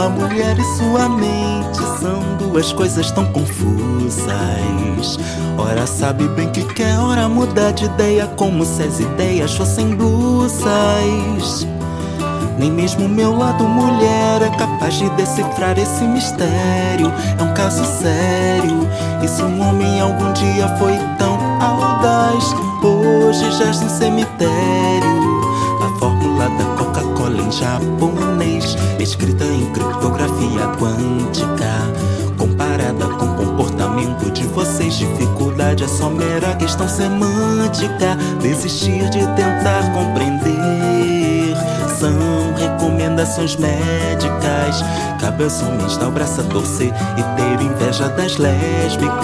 uma mulher e sua mente são duas coisas tão confusas. Ora sabe bem que quer, ora muda de ideia, como se as ideias fossem blusas. Nem mesmo meu lado mulher é capaz de decifrar esse mistério. É um caso sério. E se um homem algum dia foi tão audaz, hoje jaz no cemitério. A fórmula da japonês, escrita em criptografia quântica. Comparada com o comportamento de vocês, dificuldade é só mera questão semântica. Desistir de tentar compreender são recomendações médicas. Cabe aos homens o braço a torcer e ter inveja das lésbicas.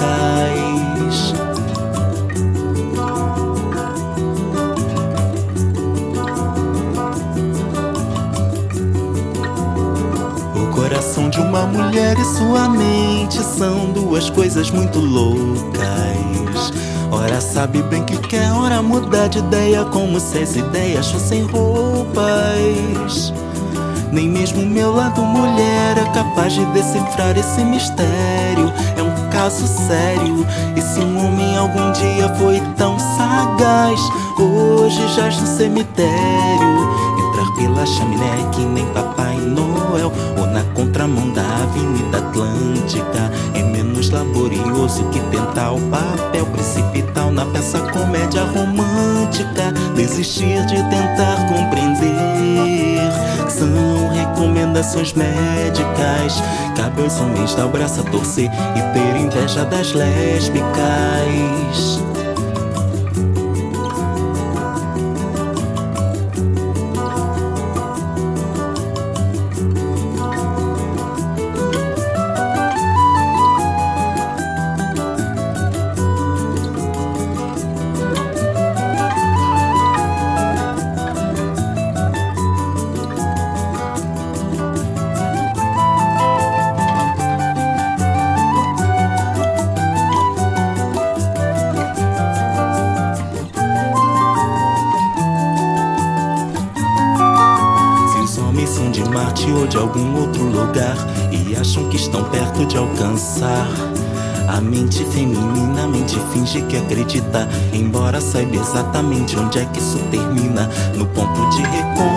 Coração de uma mulher e sua mente são duas coisas muito loucas. Ora sabe bem que quer, ora muda de ideia, como se as ideias fossem roupas. Nem mesmo meu lado mulher é capaz de decifrar esse mistério. É um caso sério. E se um homem algum dia foi tão sagaz, hoje jaz no cemitério. Entrar pela chaminé que nem Papai Noel, contramão da Avenida Atlântica. É menos laborioso que tentar o papel precipital na peça comédia romântica. Desistir de tentar compreender são recomendações médicas. Cabe aos homens dar o braço a torcer e ter inveja das lésbicas. Marte ou de algum outro lugar e acham que estão perto de alcançar. A mente feminina, a mente finge que acredita, embora saiba exatamente onde é que isso termina no ponto de recomeçar.